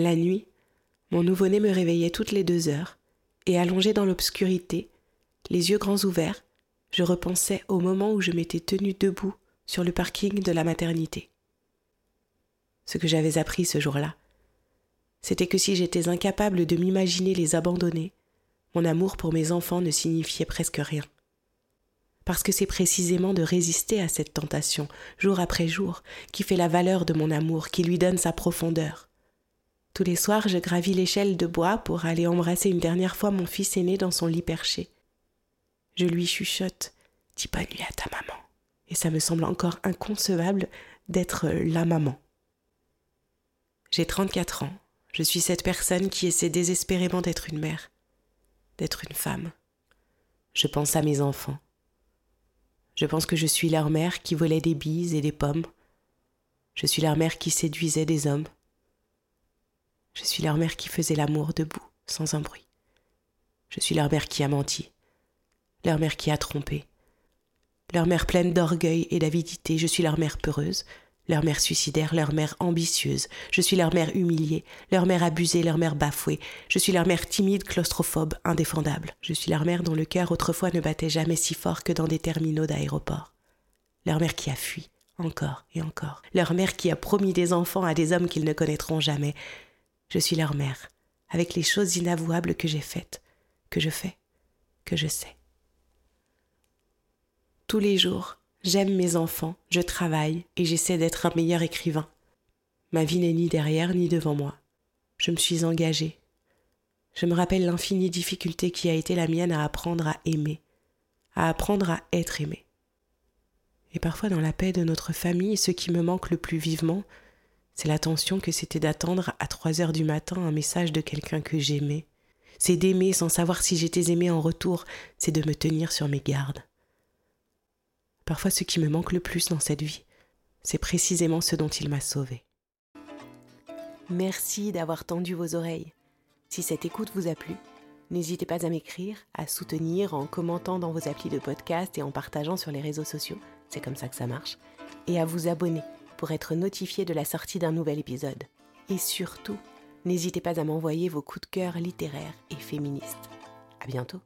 La nuit, mon nouveau-né me réveillait toutes les deux heures, et allongé dans l'obscurité, les yeux grands ouverts, je repensais au moment où je m'étais tenue debout sur le parking de la maternité. Ce que j'avais appris ce jour-là, c'était que si j'étais incapable de m'imaginer les abandonner, mon amour pour mes enfants ne signifiait presque rien. Parce que c'est précisément de résister à cette tentation, jour après jour, qui fait la valeur de mon amour, qui lui donne sa profondeur. Tous les soirs, je gravis l'échelle de bois pour aller embrasser une dernière fois mon fils aîné dans son lit perché. Je lui chuchote Dis bonne nuit à ta maman. Et ça me semble encore inconcevable d'être la maman. J'ai 34 ans. Je suis cette personne qui essaie désespérément d'être une mère, d'être une femme. Je pense à mes enfants. Je pense que je suis leur mère qui volait des bises et des pommes. Je suis leur mère qui séduisait des hommes. Je suis leur mère qui faisait l'amour debout, sans un bruit. Je suis leur mère qui a menti, leur mère qui a trompé, leur mère pleine d'orgueil et d'avidité. Je suis leur mère peureuse, leur mère suicidaire, leur mère ambitieuse. Je suis leur mère humiliée, leur mère abusée, leur mère bafouée. Je suis leur mère timide, claustrophobe, indéfendable. Je suis leur mère dont le cœur autrefois ne battait jamais si fort que dans des terminaux d'aéroport. Leur mère qui a fui, encore et encore. Leur mère qui a promis des enfants à des hommes qu'ils ne connaîtront jamais. Je suis leur mère, avec les choses inavouables que j'ai faites, que je fais, que je sais. Tous les jours, j'aime mes enfants, je travaille et j'essaie d'être un meilleur écrivain. Ma vie n'est ni derrière ni devant moi. Je me suis engagée. Je me rappelle l'infinie difficulté qui a été la mienne à apprendre à aimer, à apprendre à être aimé. Et parfois dans la paix de notre famille, ce qui me manque le plus vivement, c'est l'attention que c'était d'attendre à trois heures du matin un message de quelqu'un que j'aimais. C'est d'aimer sans savoir si j'étais aimé en retour, c'est de me tenir sur mes gardes. Parfois ce qui me manque le plus dans cette vie, c'est précisément ce dont il m'a sauvé. Merci d'avoir tendu vos oreilles. Si cette écoute vous a plu, n'hésitez pas à m'écrire, à soutenir en commentant dans vos applis de podcast et en partageant sur les réseaux sociaux, c'est comme ça que ça marche, et à vous abonner pour être notifié de la sortie d'un nouvel épisode. Et surtout, n'hésitez pas à m'envoyer vos coups de cœur littéraires et féministes. À bientôt!